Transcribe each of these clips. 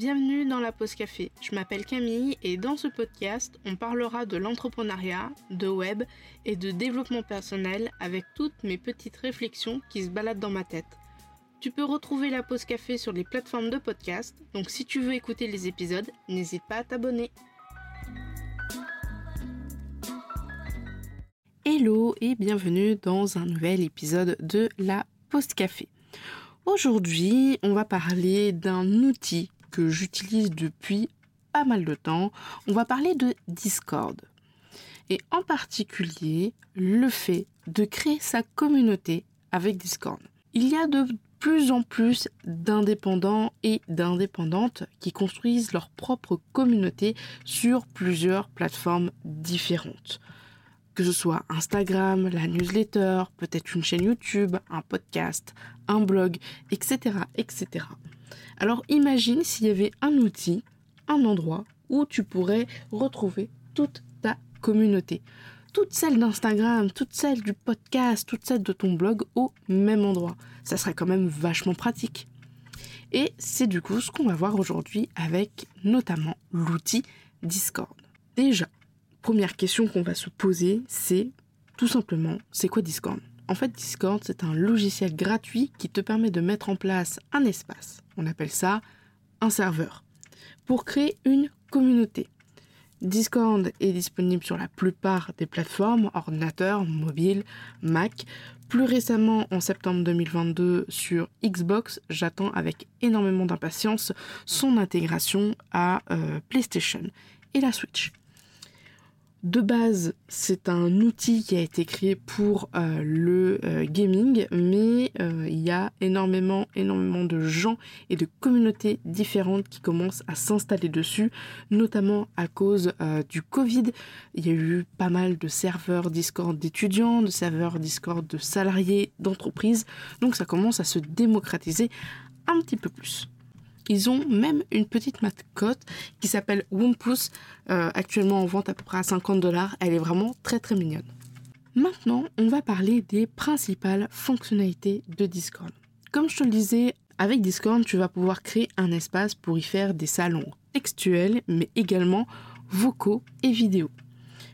Bienvenue dans la pause café. Je m'appelle Camille et dans ce podcast, on parlera de l'entrepreneuriat, de web et de développement personnel avec toutes mes petites réflexions qui se baladent dans ma tête. Tu peux retrouver la pause café sur les plateformes de podcast, donc si tu veux écouter les épisodes, n'hésite pas à t'abonner. Hello et bienvenue dans un nouvel épisode de la pause café. Aujourd'hui, on va parler d'un outil que j'utilise depuis pas mal de temps. On va parler de Discord. Et en particulier, le fait de créer sa communauté avec Discord. Il y a de plus en plus d'indépendants et d'indépendantes qui construisent leur propre communauté sur plusieurs plateformes différentes. Que ce soit Instagram, la newsletter, peut-être une chaîne YouTube, un podcast, un blog, etc., etc. Alors imagine s'il y avait un outil, un endroit où tu pourrais retrouver toute ta communauté. Toutes celles d'Instagram, toutes celles du podcast, toutes celles de ton blog au même endroit. Ça serait quand même vachement pratique. Et c'est du coup ce qu'on va voir aujourd'hui avec notamment l'outil Discord. Déjà, première question qu'on va se poser, c'est tout simplement, c'est quoi Discord? En fait, Discord, c'est un logiciel gratuit qui te permet de mettre en place un espace. On appelle ça un serveur. Pour créer une communauté. Discord est disponible sur la plupart des plateformes, ordinateur, mobile, Mac. Plus récemment, en septembre 2022, sur Xbox, j'attends avec énormément d'impatience son intégration à euh, PlayStation et la Switch. De base, c'est un outil qui a été créé pour euh, le euh, gaming, mais euh, il y a énormément, énormément de gens et de communautés différentes qui commencent à s'installer dessus, notamment à cause du Covid. Il y a eu pas mal de serveurs Discord d'étudiants, de serveurs Discord de salariés, d'entreprises, donc ça commence à se démocratiser un petit peu plus. Ils ont même une petite mascotte qui s'appelle Wumpus, euh, actuellement en vente à peu près à 50 dollars. Elle est vraiment très très mignonne. Maintenant, on va parler des principales fonctionnalités de Discord. Comme je te le disais, avec Discord, tu vas pouvoir créer un espace pour y faire des salons textuels, mais également vocaux et vidéo.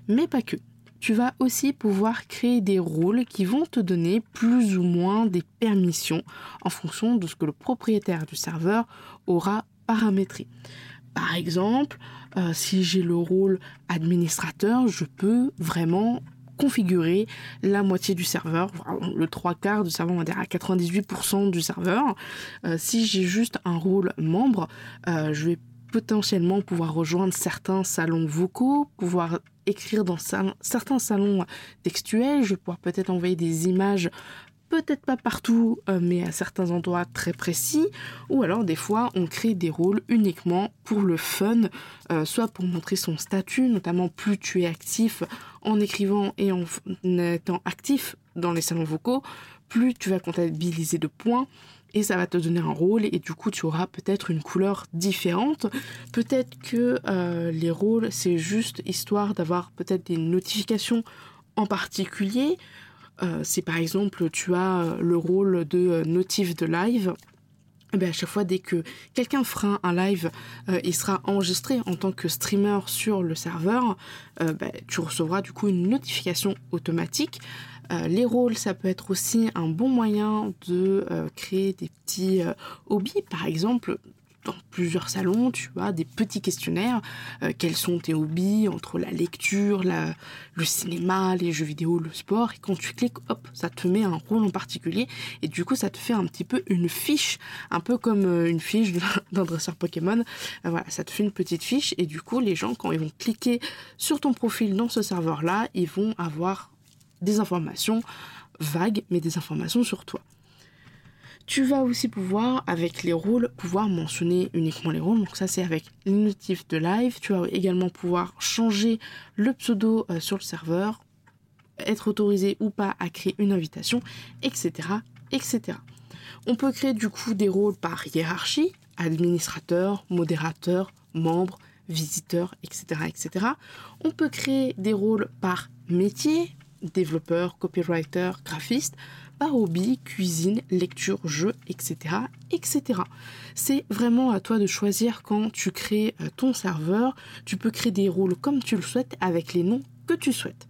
Mais pas que tu vas aussi pouvoir créer des rôles qui vont te donner plus ou moins des permissions en fonction de ce que le propriétaire du serveur aura paramétré. Par exemple, euh, si j'ai le rôle administrateur, je peux vraiment configurer la moitié du serveur, le trois quarts du serveur, on va dire à 98% du serveur. Euh, si j'ai juste un rôle membre, euh, je vais potentiellement pouvoir rejoindre certains salons vocaux, pouvoir écrire dans certains salons textuels, je vais pouvoir peut-être envoyer des images peut-être pas partout, euh, mais à certains endroits très précis, ou alors des fois on crée des rôles uniquement pour le fun, euh, soit pour montrer son statut, notamment plus tu es actif en écrivant et en étant actif dans les salons vocaux, plus tu vas comptabiliser de points, et ça va te donner un rôle et du coup tu auras peut-être une couleur différente. Peut-être que euh, les rôles c'est juste histoire d'avoir peut-être des notifications en particulier. Euh, si par exemple tu as euh, le rôle de notif de live, eh bien, à chaque fois, dès que quelqu'un fera un live, il sera enregistré en tant que streamer sur le serveur, ben, tu recevras du coup une notification automatique euh, les rôles, ça peut être aussi un bon moyen de euh, créer des petits euh, hobbies. Par exemple, dans plusieurs salons, tu as des petits questionnaires. quels sont tes hobbies entre la lecture, le cinéma, les jeux vidéo, le sport? Et quand tu cliques, hop, ça te met un rôle en particulier. Et du coup, ça te fait un petit peu une fiche, un peu comme une fiche d'un dresseur Pokémon. voilà, ça te fait une petite fiche. Et du coup, les gens, quand ils vont cliquer sur ton profil dans ce serveur-là, ils vont avoir des informations vagues, mais des informations sur toi. Tu vas aussi pouvoir, avec les rôles, pouvoir mentionner uniquement les rôles. Donc ça, c'est avec les notifs de live. Tu vas également pouvoir changer le pseudo euh, sur le serveur, être autorisé ou pas à créer une invitation, etc., etc. On peut créer du coup des rôles par hiérarchie, administrateur, modérateur, membre, visiteur, etc., etc. On peut créer des rôles par métier, développeur, copywriter, graphiste, par hobby, cuisine, lecture, jeu, etc. etc. C'est vraiment à toi de choisir quand tu crées euh, ton serveur. Tu peux créer des rôles comme tu le souhaites avec les noms que tu souhaites.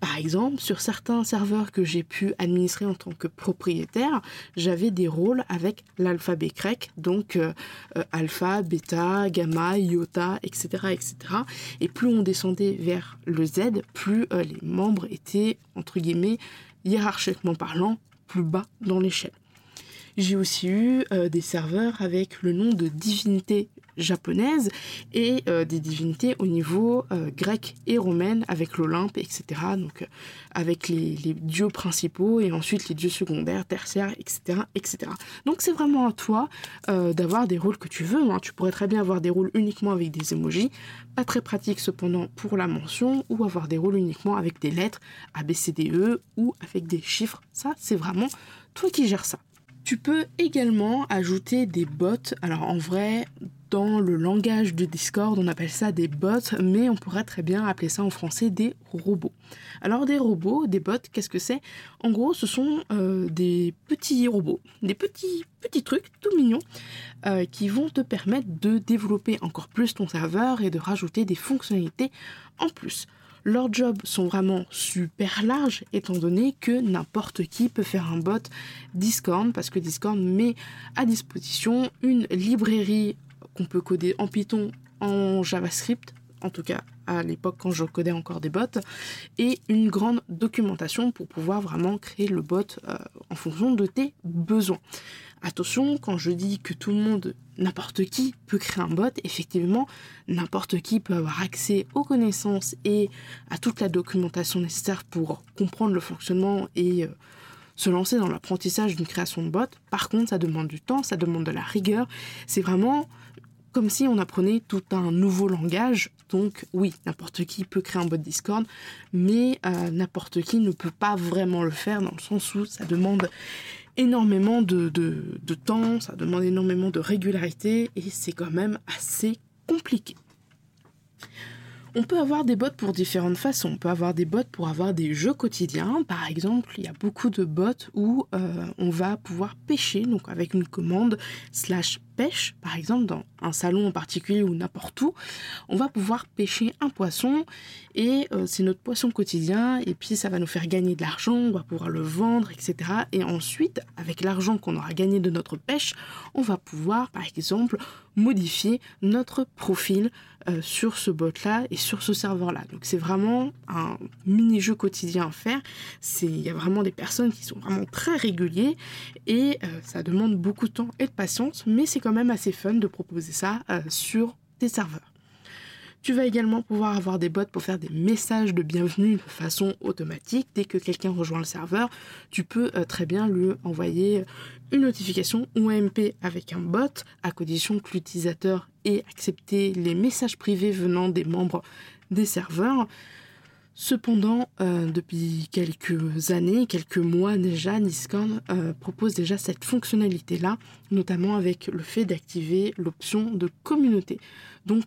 Par exemple, sur certains serveurs que j'ai pu administrer en tant que propriétaire, j'avais des rôles avec l'alphabet grec, donc euh, euh, alpha, bêta, gamma, iota, etc., etc. Et plus on descendait vers le Z, plus euh, les membres étaient, entre guillemets, hiérarchiquement parlant, plus bas dans l'échelle. J'ai aussi eu des serveurs avec le nom de divinité japonaise et euh, des divinités au niveau euh, grec et romaine avec l'Olympe, etc. Donc euh, avec les, dieux principaux et ensuite les dieux secondaires, tertiaires, etc. etc. Donc c'est vraiment à toi d'avoir des rôles que tu veux. Hein. Tu pourrais très bien avoir des rôles uniquement avec des emojis, pas très pratique cependant pour la mention, ou avoir des rôles uniquement avec des lettres A, B, C, D, E ou avec des chiffres. Ça, c'est vraiment toi qui gères ça. Tu peux également ajouter des bots. Alors en vrai, dans le langage de Discord, on appelle ça des bots, mais on pourrait très bien appeler ça en français des robots. Alors des robots, des bots, qu'est-ce que c'est? En gros, ce sont euh, des petits robots, des petits petits trucs tout mignons euh, qui vont te permettre de développer encore plus ton serveur et de rajouter des fonctionnalités en plus. Leurs jobs sont vraiment super larges étant donné que n'importe qui peut faire un bot Discord parce que Discord met à disposition une librairie qu'on peut coder en Python, en JavaScript, en tout cas à l'époque quand je codais encore des bots, et une grande documentation pour pouvoir vraiment créer le bot euh, en fonction de tes besoins. Attention, quand je dis que tout le monde, n'importe qui peut créer un bot, effectivement, n'importe qui peut avoir accès aux connaissances et à toute la documentation nécessaire pour comprendre le fonctionnement et euh, se lancer dans l'apprentissage d'une création de bot. Par contre, ça demande du temps, ça demande de la rigueur. C'est vraiment comme si on apprenait tout un nouveau langage. Donc oui, n'importe qui peut créer un bot Discord, mais euh, n'importe qui ne peut pas vraiment le faire dans le sens où ça demande énormément de, de temps, ça demande énormément de régularité et c'est quand même assez compliqué. On peut avoir des bots pour différentes façons. On peut avoir des bots pour avoir des jeux quotidiens. Par exemple, il y a beaucoup de bots où euh, on va pouvoir pêcher, donc avec une commande slash pêche, par exemple dans un salon en particulier ou n'importe où, on va pouvoir pêcher un poisson et euh, c'est notre poisson quotidien et puis ça va nous faire gagner de l'argent, on va pouvoir le vendre, etc. Et ensuite, avec l'argent qu'on aura gagné de notre pêche, on va pouvoir, par exemple, modifier notre profil euh, sur ce bot-là et sur ce serveur-là. Donc c'est vraiment un mini-jeu quotidien à faire. Il y a vraiment des personnes qui sont vraiment très réguliers et euh, ça demande beaucoup de temps et de patience, mais c'est quand même assez fun de proposer ça euh, sur tes serveurs. Tu vas également pouvoir avoir des bots pour faire des messages de bienvenue de façon automatique. Dès que quelqu'un rejoint le serveur, tu peux très bien lui envoyer une notification ou un MP avec un bot, à condition que l'utilisateur ait accepté les messages privés venant des membres des serveurs. Cependant, euh, depuis quelques années, quelques mois déjà, Niscan euh, propose déjà cette fonctionnalité-là, notamment avec le fait d'activer l'option de communauté. Donc,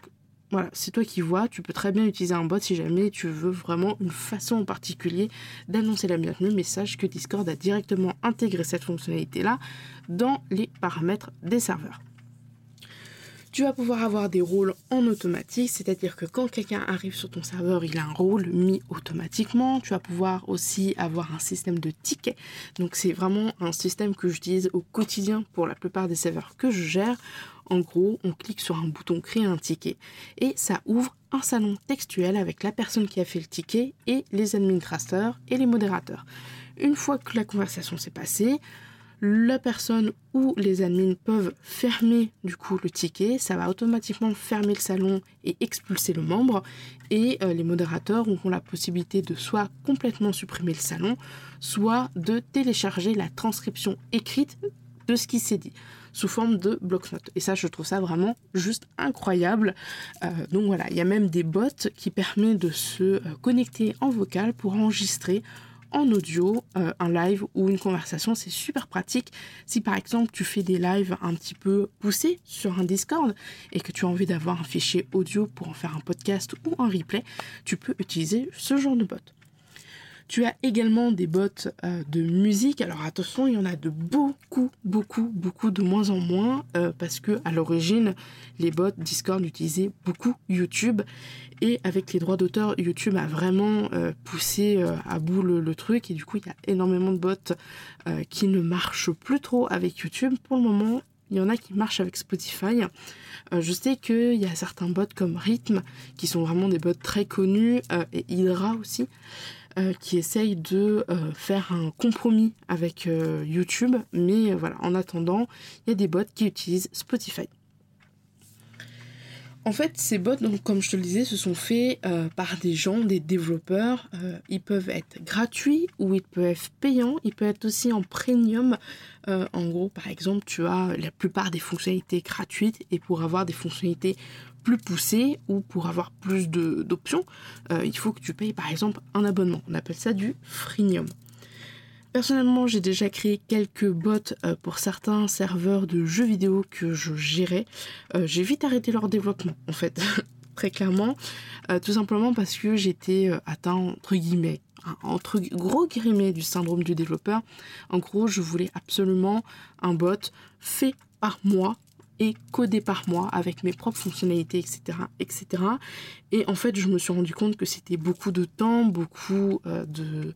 voilà, c'est toi qui vois, tu peux très bien utiliser un bot si jamais tu veux vraiment une façon en particulier d'annoncer la bienvenue, mais sache que Discord a directement intégré cette fonctionnalité-là dans les paramètres des serveurs. Tu vas pouvoir avoir des rôles en automatique, c'est-à-dire que quand quelqu'un arrive sur ton serveur, il a un rôle mis automatiquement. Tu vas pouvoir aussi avoir un système de tickets. Donc c'est vraiment un système que j'utilise au quotidien pour la plupart des serveurs que je gère. En gros, on clique sur un bouton créer un ticket et ça ouvre un salon textuel avec la personne qui a fait le ticket et les administrateurs et les modérateurs. Une fois que la conversation s'est passée, la personne ou les admins peuvent fermer du coup le ticket, ça va automatiquement fermer le salon et expulser le membre et euh, les modérateurs auront la possibilité de soit complètement supprimer le salon, soit de télécharger la transcription écrite de ce qui s'est dit sous forme de bloc-notes. Et ça, je trouve ça vraiment juste incroyable. Euh, donc voilà, il y a même des bots qui permettent de se euh, connecter en vocal pour enregistrer en audio euh, un live ou une conversation. C'est super pratique. Si par exemple tu fais des lives un petit peu poussés sur un Discord et que tu as envie d'avoir un fichier audio pour en faire un podcast ou un replay, tu peux utiliser ce genre de bot. Tu as également des bots euh, de musique. Alors attention, il y en a de beaucoup, beaucoup, beaucoup de moins en moins euh, parce que à l'origine, les bots Discord utilisaient beaucoup YouTube et avec les droits d'auteur, YouTube a vraiment euh, poussé à bout le, truc et du coup, il y a énormément de bots qui ne marchent plus trop avec YouTube. Pour le moment, il y en a qui marchent avec Spotify. je sais qu'il y a certains bots comme Rhythm qui sont vraiment des bots très connus et Hydra aussi euh, qui essaye de euh, faire un compromis avec euh, YouTube. Mais voilà, en attendant, il y a des bots qui utilisent Spotify. En fait, ces bots, donc, comme je te le disais, se sont faits par des gens, des développeurs. ils peuvent être gratuits ou ils peuvent être payants. Ils peuvent être aussi en premium. en gros, par exemple, tu as la plupart des fonctionnalités gratuites et pour avoir des fonctionnalités plus poussé ou pour avoir plus d'options, euh, il faut que tu payes par exemple un abonnement. On appelle ça du freemium. Personnellement, j'ai déjà créé quelques bots euh, pour certains serveurs de jeux vidéo que je gérais. Euh, j'ai vite arrêté leur développement, en fait, très clairement, tout simplement parce que j'étais atteint entre guillemets entre gros guillemets du syndrome du développeur. En gros, je voulais absolument un bot fait par moi et codé par moi avec mes propres fonctionnalités, etc., etc. Et en fait, je me suis rendu compte que c'était beaucoup de temps, beaucoup euh, de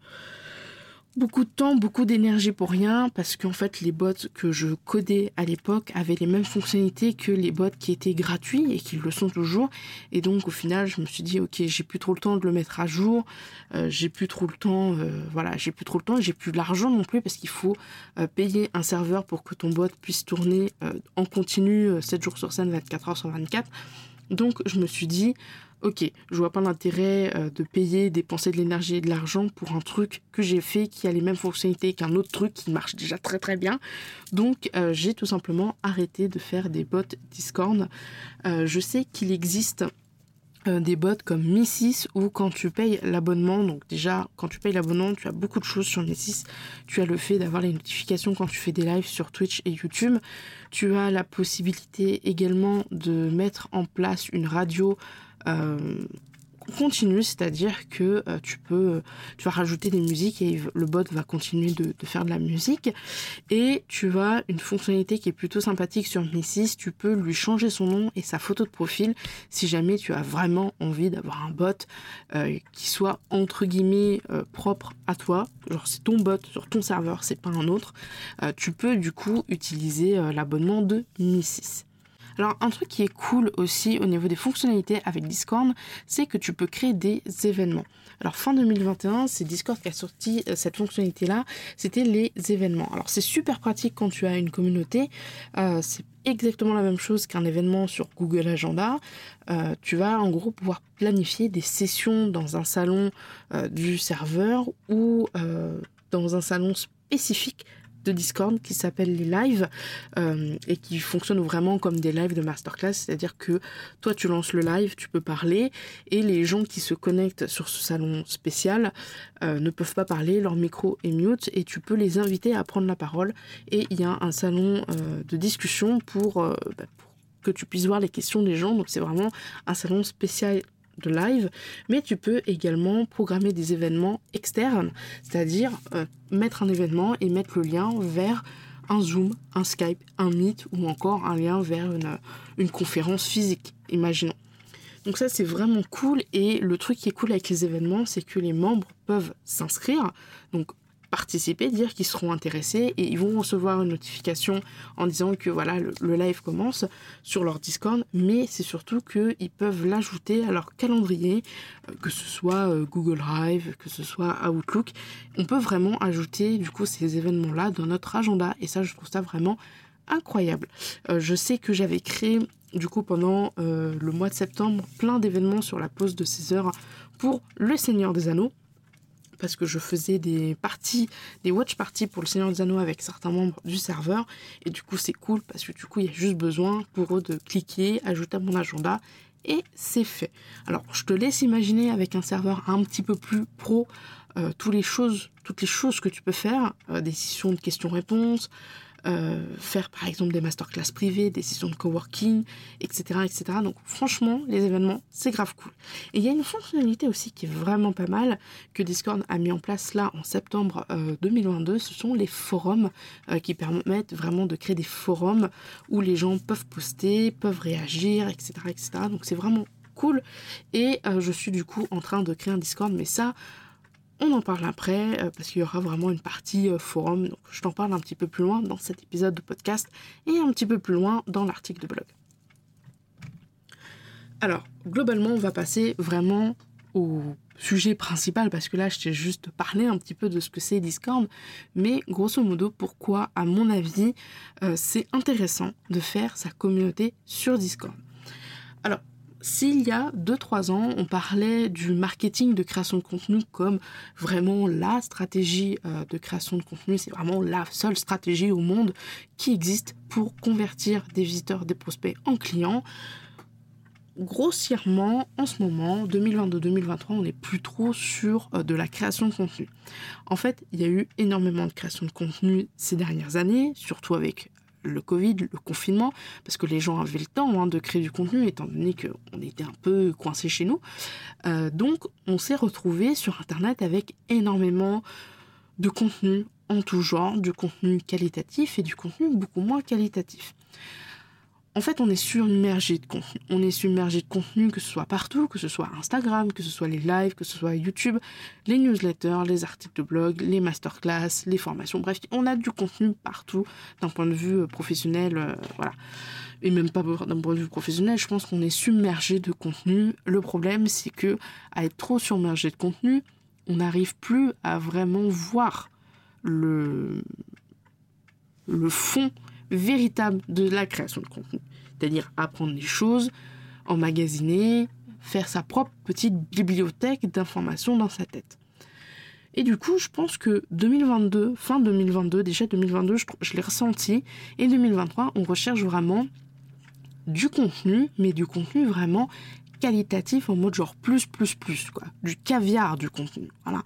beaucoup de temps, beaucoup d'énergie pour rien, parce qu'en fait, les bots que je codais à l'époque avaient les mêmes fonctionnalités que les bots qui étaient gratuits et qui le sont toujours. Et donc, au final, je me suis dit, ok, j'ai plus trop le temps de le mettre à jour, euh, j'ai plus trop le temps, euh, voilà, j'ai plus trop le temps, j'ai plus l'argent non plus, parce qu'il faut euh, payer un serveur pour que ton bot puisse tourner en continu 7 jours sur 7, 24 heures sur 24. Donc, je me suis dit, ok, je vois pas l'intérêt euh, de payer, dépenser de l'énergie et de l'argent pour un truc que j'ai fait qui a les mêmes fonctionnalités qu'un autre truc qui marche déjà très très bien. Donc euh, j'ai tout simplement arrêté de faire des bots Discord. Euh, je sais qu'il existe des bots comme Mi6 où quand tu payes l'abonnement, donc déjà quand tu payes l'abonnement, tu as beaucoup de choses sur Mi6. Tu as le fait d'avoir les notifications quand tu fais des lives sur Twitch et YouTube. Tu as la possibilité également de mettre en place une radio continue, c'est-à-dire que euh, tu peux, vas rajouter des musiques et le bot va continuer de, faire de la musique. Et tu as une fonctionnalité qui est plutôt sympathique sur Mi6, tu peux lui changer son nom et sa photo de profil si jamais tu as vraiment envie d'avoir un bot euh, qui soit entre guillemets propre à toi. Genre c'est ton bot sur ton serveur, c'est pas un autre. tu peux du coup utiliser l'abonnement de Mi6. Alors un truc qui est cool aussi au niveau des fonctionnalités avec Discord, c'est que tu peux créer des événements. Alors fin 2021, c'est Discord qui a sorti euh, cette fonctionnalité-là, c'était les événements. Alors c'est super pratique quand tu as une communauté, euh, c'est exactement la même chose qu'un événement sur Google Agenda. Euh, tu vas en gros pouvoir planifier des sessions dans un salon du serveur ou dans un salon spécifique de Discord qui s'appelle les lives euh, et qui fonctionnent vraiment comme des lives de masterclass, c'est-à-dire que toi tu lances le live, tu peux parler et les gens qui se connectent sur ce salon spécial euh, ne peuvent pas parler, leur micro est mute et tu peux les inviter à prendre la parole. Et il y a un salon euh, de discussion bah, pour que tu puisses voir les questions des gens, donc c'est vraiment un salon spécial de live, mais tu peux également programmer des événements externes, c'est-à-dire euh, mettre un événement et mettre le lien vers un Zoom, un Skype, un Meet ou encore un lien vers une, une conférence physique, imaginons. Donc ça c'est vraiment cool et le truc qui est cool avec les événements c'est que les membres peuvent s'inscrire. Donc participer, dire qu'ils seront intéressés et ils vont recevoir une notification en disant que voilà le, live commence sur leur Discord, mais c'est surtout qu'ils peuvent l'ajouter à leur calendrier, euh, que ce soit euh, Google Drive, que ce soit Outlook. On peut vraiment ajouter du coup ces événements-là dans notre agenda et ça je trouve ça vraiment incroyable. Euh, je sais que j'avais créé du coup pendant le mois de septembre plein d'événements sur la pause de 16 heures pour le Seigneur des Anneaux parce que je faisais des parties, des watch parties pour le Seigneur des Anneaux avec certains membres du serveur. Et du coup, c'est cool parce que du coup, il y a juste besoin pour eux de cliquer, ajouter à mon agenda et c'est fait. Alors, je te laisse imaginer avec un serveur un petit peu plus pro euh, toutes les choses, toutes les choses que tu peux faire, euh, des de questions-réponses, euh, faire par exemple des masterclass privées, des sessions de coworking, etc.. Donc franchement, les événements, c'est grave cool. Et il y a une fonctionnalité aussi qui est vraiment pas mal que Discord a mis en place là en septembre 2022. Ce sont les forums qui permettent vraiment de créer des forums où les gens peuvent poster, peuvent réagir, etc., etc. Donc c'est vraiment cool. Et je suis du coup en train de créer un Discord, mais ça, on en parle après euh, parce qu'il y aura vraiment une partie euh, forum. Donc je t'en parle un petit peu plus loin dans cet épisode de podcast et un petit peu plus loin dans l'article de blog. Alors, globalement, on va passer vraiment au sujet principal parce que là, je t'ai juste parlé un petit peu de ce que c'est Discord, mais grosso modo, pourquoi, à mon avis, euh, c'est intéressant de faire sa communauté sur Discord. Alors, s'il y a 2-3 ans, on parlait du marketing de création de contenu comme vraiment la stratégie euh, de création de contenu, c'est vraiment la seule stratégie au monde qui existe pour convertir des visiteurs, des prospects en clients. Grossièrement, en ce moment, 2022-2023, on n'est plus trop sur euh, de la création de contenu. En fait, il y a eu énormément de création de contenu ces dernières années, surtout avec le Covid, le confinement, parce que les gens avaient le temps hein, de créer du contenu, étant donné qu'on était un peu coincés chez nous. Euh, donc, on s'est retrouvé sur Internet avec énormément de contenu en tout genre, du contenu qualitatif et du contenu beaucoup moins qualitatif en fait, on est submergé de contenu. On est submergé de contenu, que ce soit partout, que ce soit Instagram, que ce soit les lives, que ce soit YouTube, les newsletters, les articles de blog, les masterclass, les formations. Bref, on a du contenu partout d'un point de vue euh, professionnel, euh, voilà. Et même pas d'un point de vue professionnel, je pense qu'on est submergé de contenu. Le problème, c'est que à être trop submergé de contenu, on n'arrive plus à vraiment voir le le fond véritable de la création de contenu. C'est-à-dire apprendre des choses, emmagasiner, faire sa propre petite bibliothèque d'informations dans sa tête. Et du coup, je pense que 2022, fin 2022, déjà 2022, je, je l'ai ressenti, et 2023, on recherche vraiment du contenu, mais du contenu vraiment qualitatif en mode genre plus, plus, plus, quoi. Du caviar du contenu, voilà.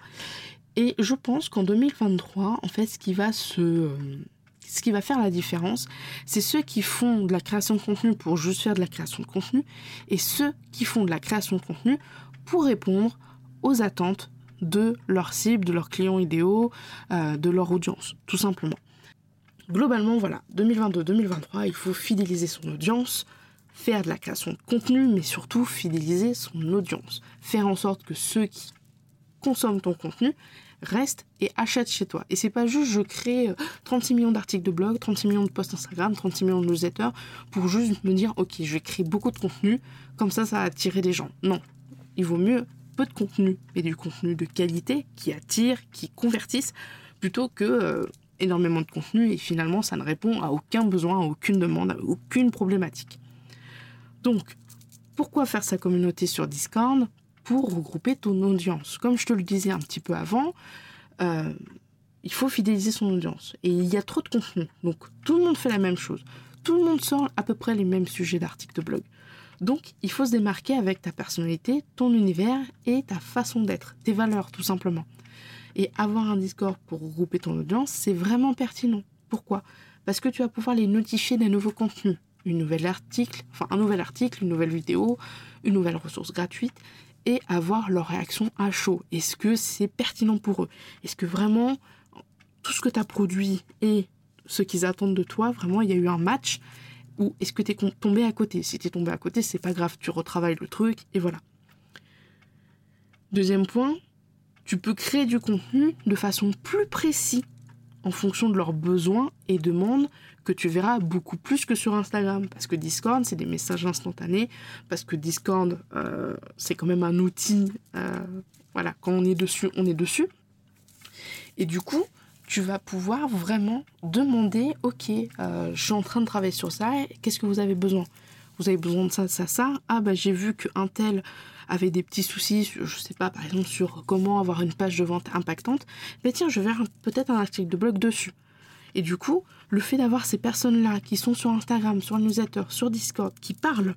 Et je pense qu'en 2023, en fait, ce qui va se ce qui va faire la différence, c'est ceux qui font de la création de contenu pour juste faire de la création de contenu et ceux qui font de la création de contenu pour répondre aux attentes de leur cible, de leurs clients idéaux, euh, de leur audience, tout simplement. Globalement, voilà, 2022-2023, il faut fidéliser son audience, faire de la création de contenu, mais surtout fidéliser son audience. Faire en sorte que ceux qui consomment ton contenu reste et achète chez toi. Et c'est pas juste je crée 36 euh, millions d'articles de blog, 36 millions de posts Instagram, 36 millions de newsletters pour juste me dire ok je vais créer beaucoup de contenu, comme ça ça va attirer des gens. Non, il vaut mieux peu de contenu, mais du contenu de qualité qui attire, qui convertisse, plutôt que euh, énormément de contenu et finalement ça ne répond à aucun besoin, à aucune demande, à aucune problématique. Donc, pourquoi faire sa communauté sur Discord? Pour regrouper ton audience. Comme je te le disais un petit peu avant, euh, il faut fidéliser son audience. Et il y a trop de contenu. Donc tout le monde fait la même chose. Tout le monde sort à peu près les mêmes sujets d'articles de blog. Donc il faut se démarquer avec ta personnalité, ton univers et ta façon d'être, tes valeurs tout simplement. Et avoir un Discord pour regrouper ton audience, c'est vraiment pertinent. Pourquoi? Parce que tu vas pouvoir les notifier d'un nouveau contenu, une nouvelle article, enfin un nouvel article, une nouvelle vidéo, une nouvelle ressource gratuite avoir leur réaction à chaud. Est-ce que c'est pertinent pour eux? Est-ce que vraiment tout ce que tu as produit et ce qu'ils attendent de toi, vraiment il y a eu un match ou est-ce que tu es tombé à côté? Si tu es tombé à côté, c'est pas grave, tu retravailles le truc et voilà. Deuxième point, tu peux créer du contenu de façon plus précise en fonction de leurs besoins et demandes que tu verras beaucoup plus que sur Instagram. Parce que Discord, c'est des messages instantanés. Parce que Discord, euh, c'est quand même un outil. Euh, voilà, quand on est dessus, on est dessus. Et du coup, tu vas pouvoir vraiment demander, ok, euh, je suis en train de travailler sur ça, qu'est-ce que vous avez besoin? Vous avez besoin de ça, ça, ça. Ah bah j'ai vu qu'un tel avait des petits soucis, je sais pas, par exemple sur comment avoir une page de vente impactante. Mais tiens, je vais peut-être un article de blog dessus. Et du coup, le fait d'avoir ces personnes-là qui sont sur Instagram, sur newsletter, sur Discord, qui parlent,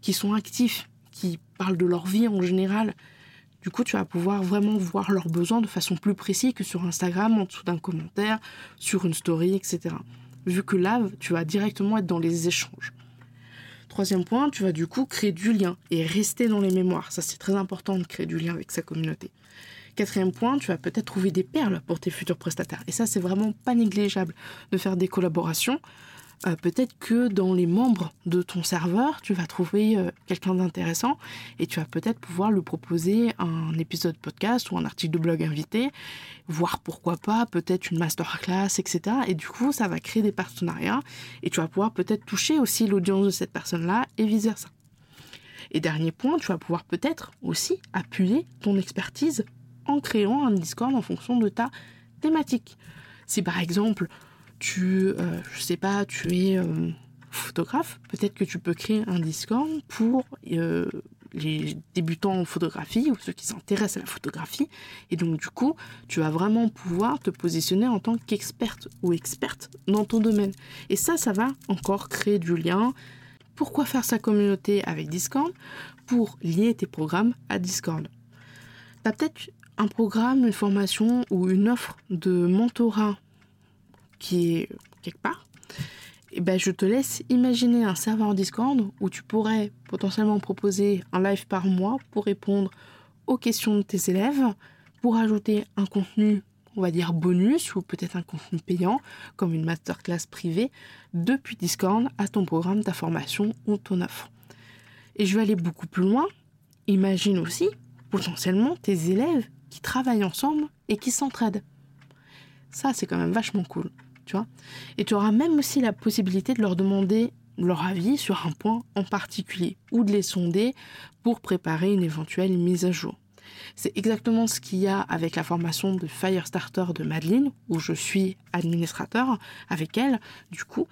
qui sont actifs, qui parlent de leur vie en général, du coup, tu vas pouvoir vraiment voir leurs besoins de façon plus précise que sur Instagram, en dessous d'un commentaire, sur une story, etc. vu que là, tu vas directement être dans les échanges. Troisième point, tu vas du coup créer du lien et rester dans les mémoires. Ça, c'est très important de créer du lien avec sa communauté. Quatrième point, tu vas peut-être trouver des perles pour tes futurs prestataires. Et ça, c'est vraiment pas négligeable de faire des collaborations euh, peut-être que dans les membres de ton serveur, tu vas trouver euh, quelqu'un d'intéressant et tu vas peut-être pouvoir lui proposer un épisode podcast ou un article de blog invité, voire pourquoi pas peut-être une masterclass, etc. Et du coup, ça va créer des partenariats et tu vas pouvoir peut-être toucher aussi l'audience de cette personne-là et vice-versa. Et dernier point, tu vas pouvoir peut-être aussi appuyer ton expertise en créant un Discord en fonction de ta thématique. Si par exemple, tu, euh, sais pas, tu es euh, photographe, peut-être que tu peux créer un Discord pour euh, les débutants en photographie ou ceux qui s'intéressent à la photographie. Et donc, du coup, tu vas vraiment pouvoir te positionner en tant qu'experte ou experte dans ton domaine. Et ça, ça va encore créer du lien. Pourquoi faire sa communauté avec Discord? Pour lier tes programmes à Discord. Tu peut-être un programme, une formation ou une offre de mentorat qui est quelque part, et eh ben je te laisse imaginer un serveur Discord où tu pourrais potentiellement proposer un live par mois pour répondre aux questions de tes élèves, pour ajouter un contenu, on va dire bonus ou peut-être un contenu payant comme une masterclass privée depuis Discord à ton programme, ta formation ou ton offre. Et je vais aller beaucoup plus loin. Imagine aussi potentiellement tes élèves qui travaillent ensemble et qui s'entraident. Ça, c'est quand même vachement cool tu vois. Et tu auras même aussi la possibilité de leur demander leur avis sur un point en particulier ou de les sonder pour préparer une éventuelle mise à jour. C'est exactement ce qu'il y a avec la formation de Firestarter de Madeleine, où je suis administrateur avec elle, du coup.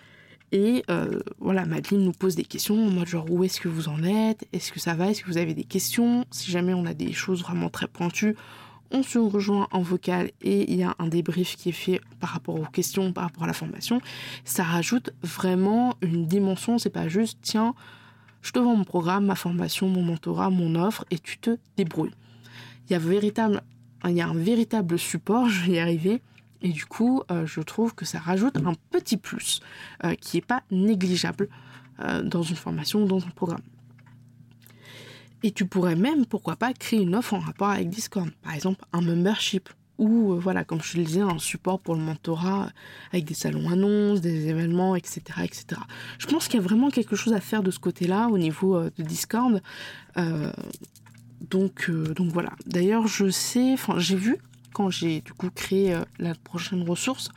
Et euh, voilà, Madeleine nous pose des questions en mode genre où est-ce que vous en êtes? Est-ce que ça va? Est-ce que vous avez des questions? Si jamais on a des choses vraiment très pointues, on se rejoint en vocal et il y a un débrief qui est fait par rapport aux questions, par rapport à la formation. Ça rajoute vraiment une dimension, c'est pas juste tiens, je te vends mon programme, ma formation, mon mentorat, mon offre et tu te débrouilles. Il y a, un véritable support, je vais y arriver. Et du coup, euh, je trouve que ça rajoute un petit plus euh, qui n'est pas négligeable euh, dans une formation ou dans un programme. Et tu pourrais même, pourquoi pas, créer une offre en rapport avec Discord. Par exemple, un membership. Ou, euh, voilà, comme je te le disais, un support pour le mentorat avec des salons annonces, des événements, etc. etc. Je pense qu'il y a vraiment quelque chose à faire de ce côté-là au niveau euh, de Discord. Euh, donc, donc voilà. D'ailleurs, je sais, enfin, j'ai vu quand j'ai du coup créé euh, la prochaine ressource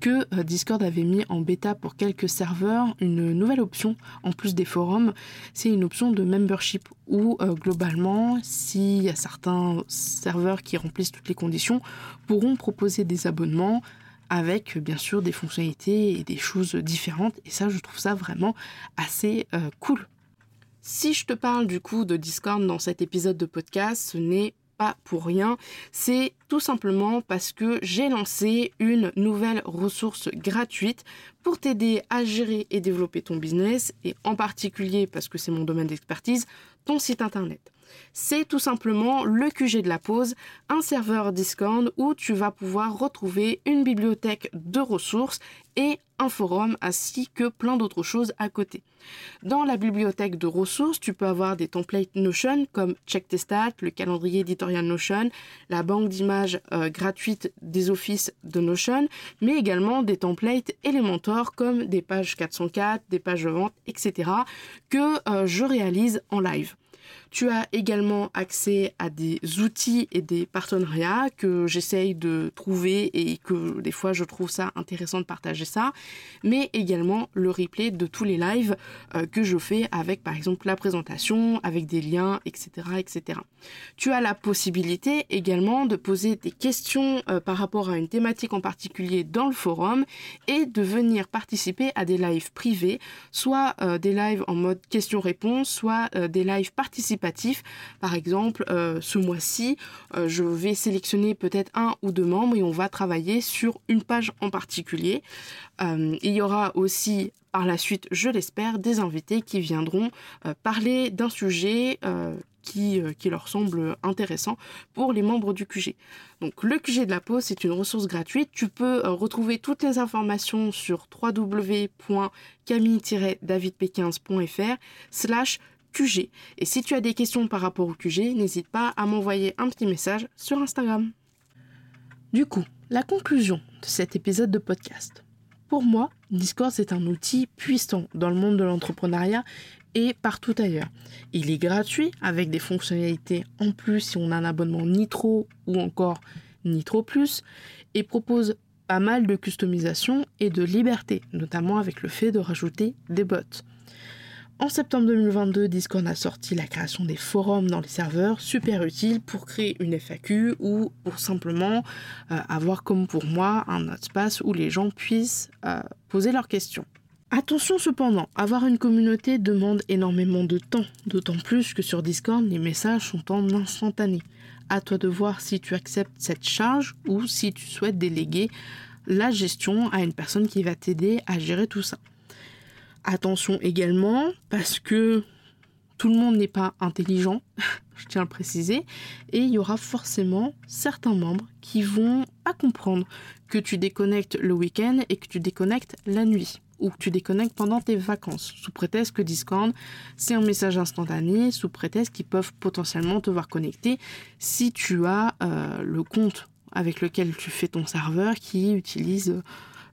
que euh, Discord avait mis en bêta pour quelques serveurs une nouvelle option en plus des forums. C'est une option de membership où euh, globalement, s'il y a certains serveurs qui remplissent toutes les conditions, pourront proposer des abonnements avec bien sûr des fonctionnalités et des choses différentes. Et ça, je trouve ça vraiment assez cool. Si je te parle du coup de Discord dans cet épisode de podcast, ce n'est pour rien, c'est tout simplement parce que j'ai lancé une nouvelle ressource gratuite pour t'aider à gérer et développer ton business et en particulier parce que c'est mon domaine d'expertise, ton site internet c'est tout simplement le QG de la pause, un serveur Discord où tu vas pouvoir retrouver une bibliothèque de ressources et un forum ainsi que plein d'autres choses à côté. Dans la bibliothèque de ressources, tu peux avoir des templates Notion comme Check tes stats, le calendrier éditorial Notion, la banque d'images euh, gratuite des offices de Notion, mais également des templates Elementor comme des pages 404, des pages de vente, etc. que euh, je réalise en live. Tu as également accès à des outils et des partenariats que j'essaye de trouver et que des fois je trouve ça intéressant de partager ça, mais également le replay de tous les lives euh, que je fais avec par exemple la présentation, avec des liens, etc. etc. Tu as la possibilité également de poser des questions euh, par rapport à une thématique en particulier dans le forum et de venir participer à des lives privés, soit euh, des lives en mode questions-réponses, soit des lives participants Par exemple, euh, ce mois-ci, euh, je vais sélectionner peut-être un ou deux membres et on va travailler sur une page en particulier. il y aura aussi par la suite, je l'espère, des invités qui viendront parler d'un sujet qui, leur semble intéressant pour les membres du QG. Donc le QG de la pause, c'est une ressource gratuite. Tu peux retrouver toutes les informations sur www.camille-davidp15.fr slash QG. Et si tu as des questions par rapport au QG, n'hésite pas à m'envoyer un petit message sur Instagram. Du coup, la conclusion de cet épisode de podcast. Pour moi, Discord, c'est un outil puissant dans le monde de l'entrepreneuriat et partout ailleurs. Il est gratuit avec des fonctionnalités en plus si on a un abonnement Nitro ou encore Nitro Plus et propose pas mal de customisation et de liberté, notamment avec le fait de rajouter des bots. En septembre 2022, Discord a sorti la création des forums dans les serveurs, super utile pour créer une FAQ ou pour simplement euh, avoir comme pour moi un espace où les gens puissent euh, poser leurs questions. Attention cependant, avoir une communauté demande énormément de temps, d'autant plus que sur Discord, les messages sont en instantané. À toi de voir si tu acceptes cette charge ou si tu souhaites déléguer la gestion à une personne qui va t'aider à gérer tout ça. Attention également, parce que tout le monde n'est pas intelligent, je tiens à le préciser, et il y aura forcément certains membres qui vont pas comprendre que tu déconnectes le week-end et que tu déconnectes la nuit ou que tu déconnectes pendant tes vacances, sous prétexte que Discord, c'est un message instantané, sous prétexte qu'ils peuvent potentiellement te voir connecter si tu as euh, le compte avec lequel tu fais ton serveur qui utilise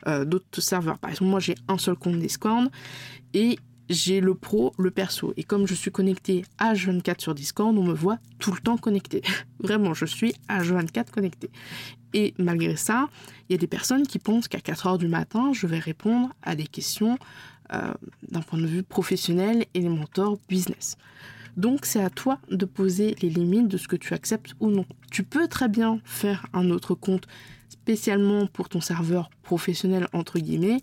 euh, d'autres serveurs. Par exemple, moi j'ai un seul compte Discord et j'ai le pro, le perso. Et comme je suis connecté H24 sur Discord, on me voit tout le temps connecté. Vraiment, je suis H24 connecté. Et malgré ça, il y a des personnes qui pensent qu'à 4 heures du matin, je vais répondre à des questions euh, d'un point de vue professionnel et les mentors business. Donc c'est à toi de poser les limites de ce que tu acceptes ou non. Tu peux très bien faire un autre compte spécialement pour ton serveur professionnel entre guillemets.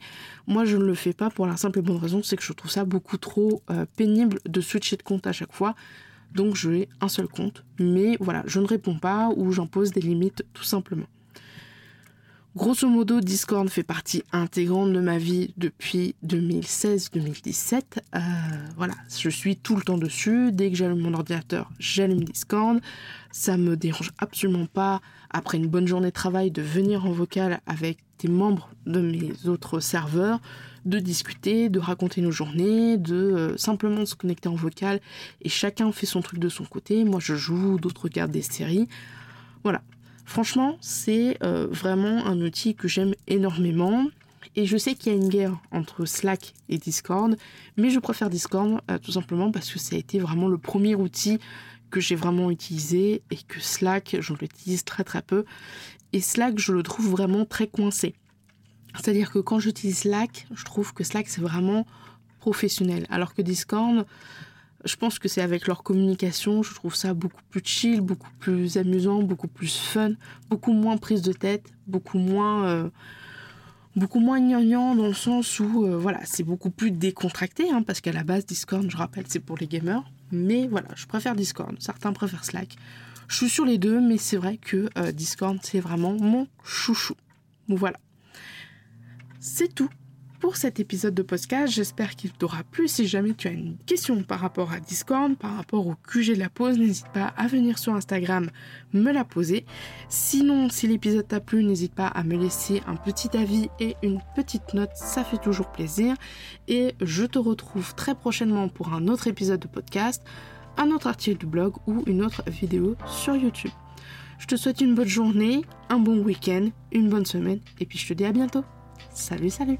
Moi je ne le fais pas pour la simple et bonne raison, c'est que je trouve ça beaucoup trop euh, pénible de switcher de compte à chaque fois. Donc je ai un seul compte, mais voilà, je ne réponds pas ou j'impose des limites tout simplement. Grosso modo, Discord fait partie intégrante de ma vie depuis 2016-2017. Euh, voilà, je suis tout le temps dessus. Dès que j'allume mon ordinateur, j'allume Discord. Ça me dérange absolument pas, après une bonne journée de travail, de venir en vocal avec des membres de mes autres serveurs, de discuter, de raconter nos journées, de euh, simplement se connecter en vocal et chacun fait son truc de son côté. Moi, je joue, d'autres regardent des séries. Voilà, Franchement, c'est euh, vraiment un outil que j'aime énormément. Et je sais qu'il y a une guerre entre Slack et Discord, mais je préfère Discord euh, tout simplement parce que ça a été vraiment le premier outil que j'ai vraiment utilisé et que Slack, je l'utilise très très peu. Et Slack, je le trouve vraiment très coincé. C'est-à-dire que quand j'utilise Slack, je trouve que Slack c'est vraiment professionnel, alors que Discord, je pense que c'est avec leur communication, je trouve ça beaucoup plus chill, beaucoup plus amusant, beaucoup plus fun, beaucoup moins prise de tête, beaucoup moins euh, beaucoup moins gnangnan dans le sens où euh, voilà, c'est beaucoup plus décontracté hein, parce qu'à la base Discord, je rappelle, c'est pour les gamers, mais voilà, je préfère Discord, certains préfèrent Slack. Je suis sur les deux, mais c'est vrai que euh, Discord, c'est vraiment mon chouchou. Voilà. C'est tout pour cet épisode de podcast. J'espère qu'il t'aura plu. Si jamais tu as une question par rapport à Discord, par rapport au QG de la pause, n'hésite pas à venir sur Instagram me la poser. Sinon, si l'épisode t'a plu, n'hésite pas à me laisser un petit avis et une petite note. Ça fait toujours plaisir. Et je te retrouve très prochainement pour un autre épisode de podcast, un autre article de blog ou une autre vidéo sur YouTube. Je te souhaite une bonne journée, un bon week-end, une bonne semaine et puis je te dis à bientôt. Salut, salut